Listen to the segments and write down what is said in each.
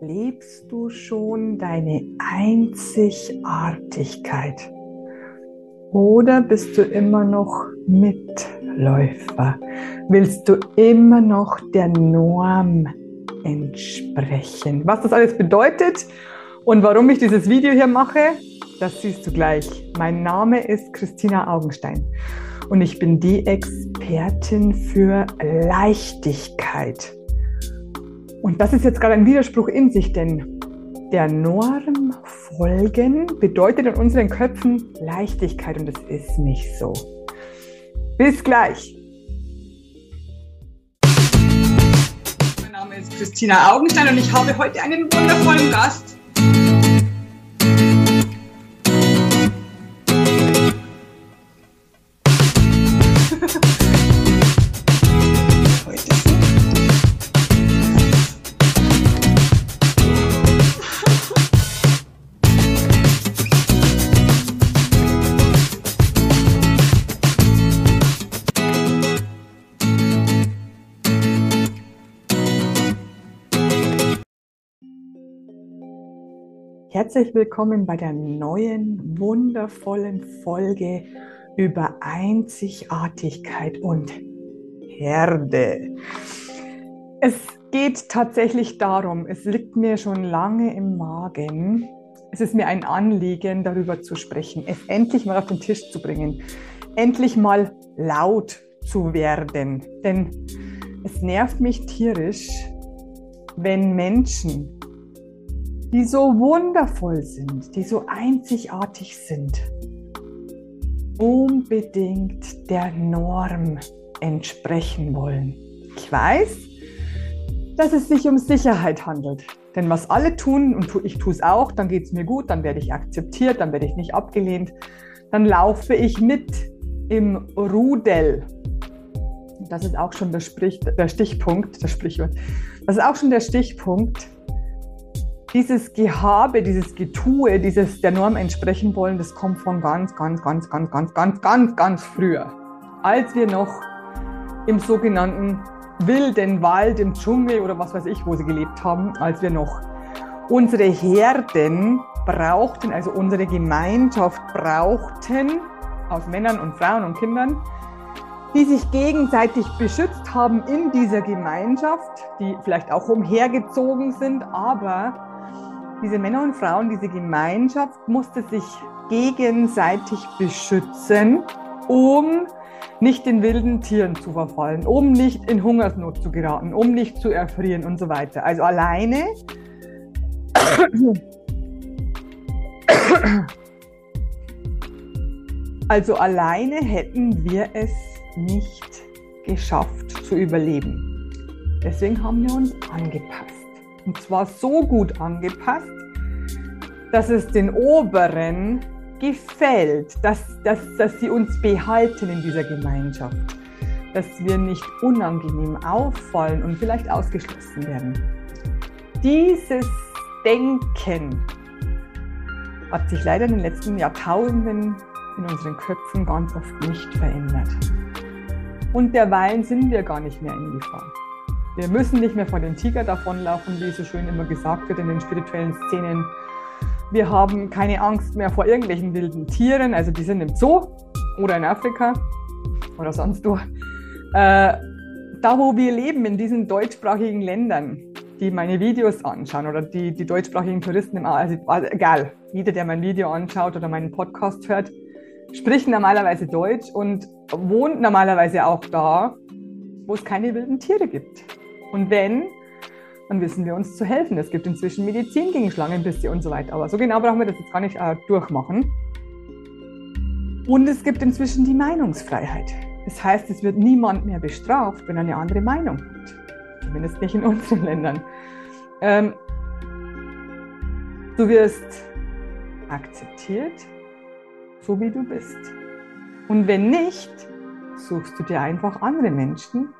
lebst du schon deine Einzigartigkeit? Oder bist du immer noch Mitläufer? Willst du immer noch der Norm entsprechen? Was das alles bedeutet und warum ich dieses Video hier mache, das siehst du gleich. Mein Name ist Christina Augenstein und ich bin die Expertin für Leichtigkeit. Und das ist jetzt gerade ein Widerspruch in sich, denn der Norm folgen bedeutet in unseren Köpfen Leichtigkeit und es ist nicht so. Bis gleich. Mein Name ist Christina Augenstein und ich habe heute einen wundervollen Gast Herzlich willkommen bei der neuen, wundervollen Folge über Einzigartigkeit und Herde. Es geht tatsächlich darum, es liegt mir schon lange im Magen, es ist mir ein Anliegen, darüber zu sprechen, es endlich mal auf den Tisch zu bringen, endlich mal laut zu werden. Denn es nervt mich tierisch, wenn Menschen die so wundervoll sind, die so einzigartig sind, unbedingt der Norm entsprechen wollen. Ich weiß, dass es sich um Sicherheit handelt. Denn was alle tun, und ich tue es auch, dann geht es mir gut, dann werde ich akzeptiert, dann werde ich nicht abgelehnt, dann laufe ich mit im Rudel. Das ist auch schon der, Sprich, der Stichpunkt, das Sprichwort. Das ist auch schon der Stichpunkt, dieses Gehabe, dieses Getue, dieses der Norm entsprechen wollen, das kommt von ganz, ganz, ganz, ganz, ganz, ganz, ganz, ganz früher. Als wir noch im sogenannten wilden Wald, im Dschungel oder was weiß ich, wo sie gelebt haben, als wir noch unsere Herden brauchten, also unsere Gemeinschaft brauchten, aus Männern und Frauen und Kindern, die sich gegenseitig beschützt haben in dieser Gemeinschaft, die vielleicht auch umhergezogen sind, aber diese Männer und Frauen, diese Gemeinschaft musste sich gegenseitig beschützen, um nicht den wilden Tieren zu verfallen, um nicht in Hungersnot zu geraten, um nicht zu erfrieren und so weiter. Also alleine also alleine hätten wir es nicht geschafft zu überleben. Deswegen haben wir uns angepasst. Und zwar so gut angepasst, dass es den Oberen gefällt, dass, dass, dass sie uns behalten in dieser Gemeinschaft, dass wir nicht unangenehm auffallen und vielleicht ausgeschlossen werden. Dieses Denken hat sich leider in den letzten Jahrtausenden in unseren Köpfen ganz oft nicht verändert. Und derweilen sind wir gar nicht mehr in Gefahr. Wir müssen nicht mehr vor dem Tiger davonlaufen, wie so schön immer gesagt wird in den spirituellen Szenen. Wir haben keine Angst mehr vor irgendwelchen wilden Tieren, also die sind im Zoo oder in Afrika oder sonst wo. Äh, da, wo wir leben, in diesen deutschsprachigen Ländern, die meine Videos anschauen oder die, die deutschsprachigen Touristen, im, also, also egal, jeder, der mein Video anschaut oder meinen Podcast hört, spricht normalerweise Deutsch und wohnt normalerweise auch da, wo es keine wilden Tiere gibt. Und wenn, dann wissen wir uns zu helfen. Es gibt inzwischen Medizin gegen Schlangenbisse und so weiter. Aber so genau brauchen wir das jetzt gar nicht äh, durchmachen. Und es gibt inzwischen die Meinungsfreiheit. Das heißt, es wird niemand mehr bestraft, wenn er eine andere Meinung hat. Zumindest nicht in unseren Ländern. Ähm, du wirst akzeptiert, so wie du bist. Und wenn nicht, suchst du dir einfach andere Menschen,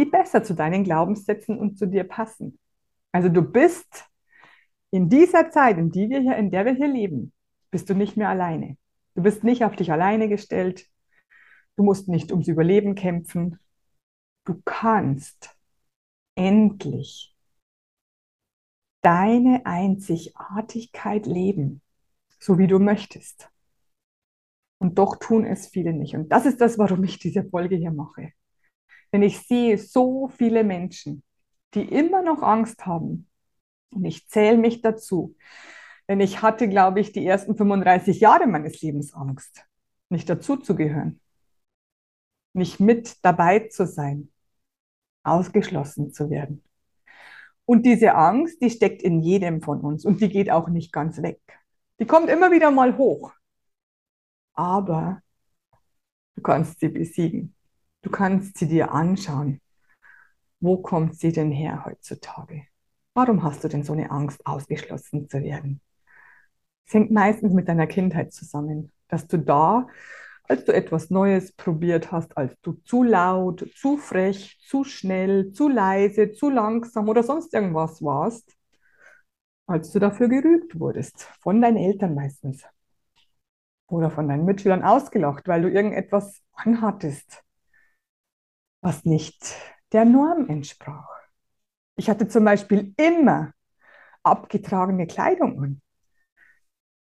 die besser zu deinen Glaubenssätzen und zu dir passen. Also du bist in dieser Zeit, in, die wir hier, in der wir hier leben, bist du nicht mehr alleine. Du bist nicht auf dich alleine gestellt. Du musst nicht ums Überleben kämpfen. Du kannst endlich deine Einzigartigkeit leben, so wie du möchtest. Und doch tun es viele nicht. Und das ist das, warum ich diese Folge hier mache. Denn ich sehe so viele Menschen, die immer noch Angst haben. Und ich zähle mich dazu. Denn ich hatte, glaube ich, die ersten 35 Jahre meines Lebens Angst, nicht dazuzugehören, nicht mit dabei zu sein, ausgeschlossen zu werden. Und diese Angst, die steckt in jedem von uns und die geht auch nicht ganz weg. Die kommt immer wieder mal hoch. Aber du kannst sie besiegen. Du kannst sie dir anschauen. Wo kommt sie denn her heutzutage? Warum hast du denn so eine Angst, ausgeschlossen zu werden? Es hängt meistens mit deiner Kindheit zusammen, dass du da, als du etwas Neues probiert hast, als du zu laut, zu frech, zu schnell, zu leise, zu langsam oder sonst irgendwas warst, als du dafür gerügt wurdest, von deinen Eltern meistens oder von deinen Mitschülern ausgelacht, weil du irgendetwas anhattest, was nicht der Norm entsprach. Ich hatte zum Beispiel immer abgetragene Kleidung an.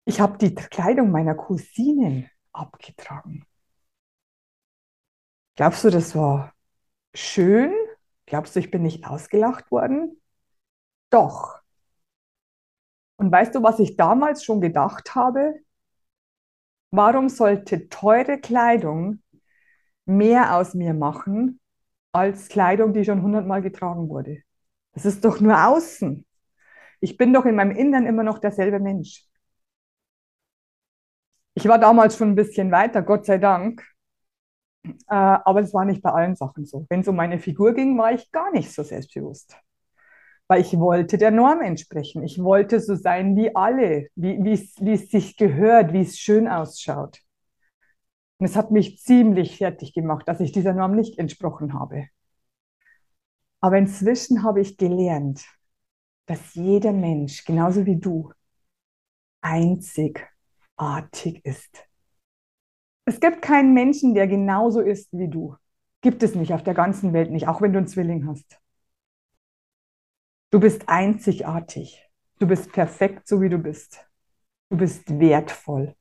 Ich habe die Kleidung meiner Cousinen abgetragen. Glaubst du, das war schön? Glaubst du, ich bin nicht ausgelacht worden? Doch. Und weißt du, was ich damals schon gedacht habe? Warum sollte teure Kleidung mehr aus mir machen als Kleidung, die schon hundertmal getragen wurde? Das ist doch nur außen. Ich bin doch in meinem Innern immer noch derselbe Mensch. Ich war damals schon ein bisschen weiter, Gott sei Dank. Äh, aber es war nicht bei allen Sachen so. Wenn es um meine Figur ging, war ich gar nicht so selbstbewusst. Weil ich wollte der Norm entsprechen. Ich wollte so sein wie alle, wie, wie es sich gehört, wie es schön ausschaut. Und es hat mich ziemlich fertig gemacht, dass ich dieser Norm nicht entsprochen habe. Aber inzwischen habe ich gelernt, dass jeder Mensch, genauso wie du, einzigartig ist. Es gibt keinen Menschen, der genauso ist wie du. Gibt es nicht auf der ganzen Welt nicht, auch wenn du einen Zwilling hast. Du bist einzigartig. Du bist perfekt, so wie du bist. Du bist wertvoll.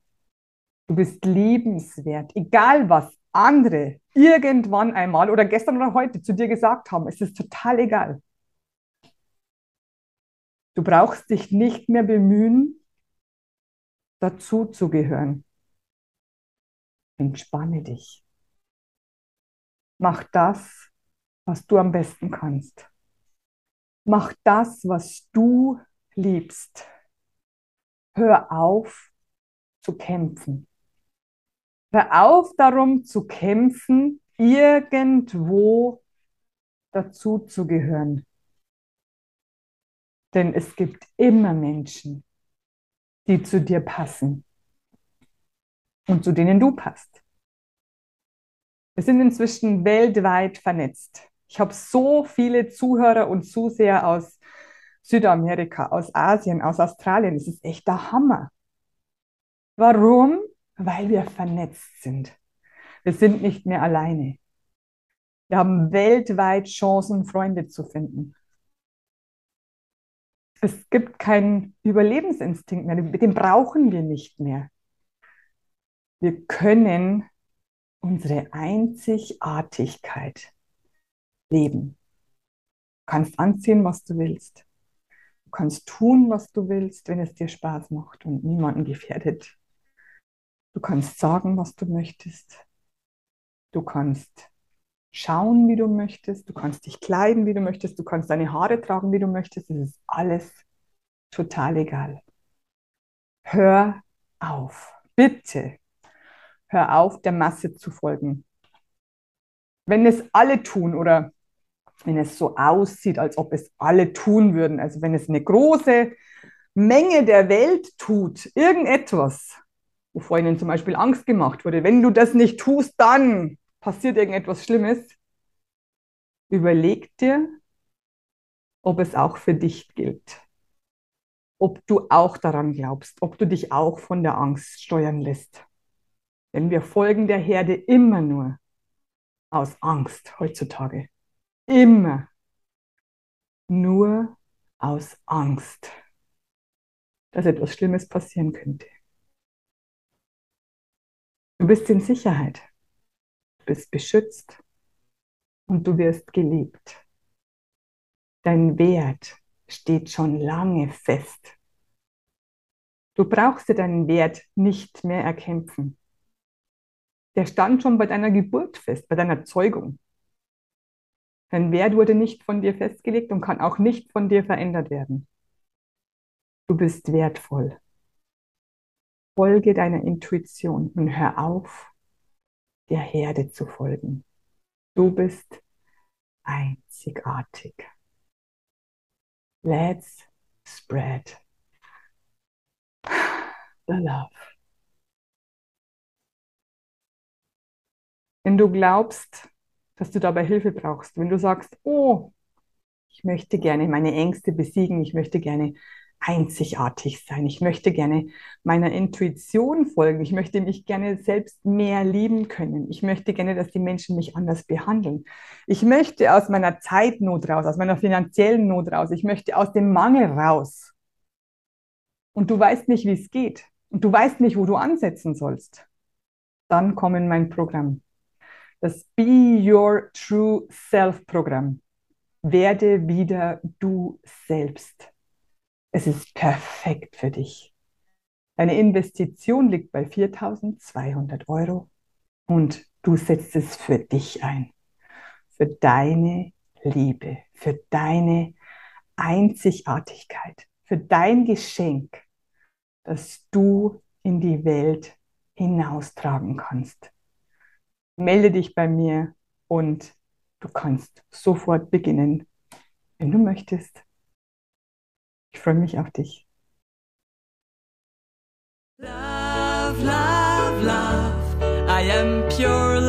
Du bist liebenswert. Egal was andere irgendwann einmal oder gestern oder heute zu dir gesagt haben, es ist total egal. Du brauchst dich nicht mehr bemühen, dazu zu gehören. Entspanne dich. Mach das, was du am besten kannst. Mach das, was du liebst. Hör auf zu kämpfen. Hör auf darum zu kämpfen, irgendwo dazu zu gehören. Denn es gibt immer Menschen, die zu dir passen und zu denen du passt. Wir sind inzwischen weltweit vernetzt. Ich habe so viele Zuhörer und Zuseher aus Südamerika, aus Asien, aus Australien. Das ist echt der Hammer. Warum? Weil wir vernetzt sind. Wir sind nicht mehr alleine. Wir haben weltweit Chancen, Freunde zu finden. Es gibt keinen Überlebensinstinkt mehr, den brauchen wir nicht mehr. Wir können unsere Einzigartigkeit leben. Du kannst anziehen, was du willst. Du kannst tun, was du willst, wenn es dir Spaß macht und niemanden gefährdet. Du kannst sagen, was du möchtest. Du kannst schauen, wie du möchtest. Du kannst dich kleiden, wie du möchtest. Du kannst deine Haare tragen, wie du möchtest. Es ist alles total egal. Hör auf. Bitte. Hör auf, der Masse zu folgen. Wenn es alle tun oder wenn es so aussieht, als ob es alle tun würden, also wenn es eine große Menge der Welt tut, irgendetwas, wovor ihnen zum Beispiel Angst gemacht wurde, wenn du das nicht tust, dann passiert irgendetwas Schlimmes, überleg dir, ob es auch für dich gilt. Ob du auch daran glaubst, ob du dich auch von der Angst steuern lässt. Denn wir folgen der Herde immer nur aus Angst heutzutage. Immer. Nur aus Angst, dass etwas Schlimmes passieren könnte. Du bist in Sicherheit, du bist beschützt und du wirst geliebt. Dein Wert steht schon lange fest. Du brauchst dir deinen Wert nicht mehr erkämpfen. Der stand schon bei deiner Geburt fest, bei deiner Zeugung. Dein Wert wurde nicht von dir festgelegt und kann auch nicht von dir verändert werden. Du bist wertvoll. Folge deiner Intuition und hör auf, der Herde zu folgen. Du bist einzigartig. Let's spread the love. Wenn du glaubst, dass du dabei Hilfe brauchst, wenn du sagst, oh, ich möchte gerne meine Ängste besiegen, ich möchte gerne einzigartig sein, ich möchte gerne meiner Intuition folgen, ich möchte mich gerne selbst mehr lieben können, ich möchte gerne, dass die Menschen mich anders behandeln, ich möchte aus meiner Zeitnot raus, aus meiner finanziellen Not raus, ich möchte aus dem Mangel raus. Und du weißt nicht, wie es geht. Und du weißt nicht, wo du ansetzen sollst, dann komm in mein Programm. Das Be Your True Self Programm. Werde wieder du selbst. Es ist perfekt für dich. Deine Investition liegt bei 4.200 Euro und du setzt es für dich ein. Für deine Liebe, für deine Einzigartigkeit, für dein Geschenk, das du in die Welt hinaustragen kannst melde dich bei mir und du kannst sofort beginnen, wenn du möchtest. Ich freue mich auf dich. Love, love, love. I am pure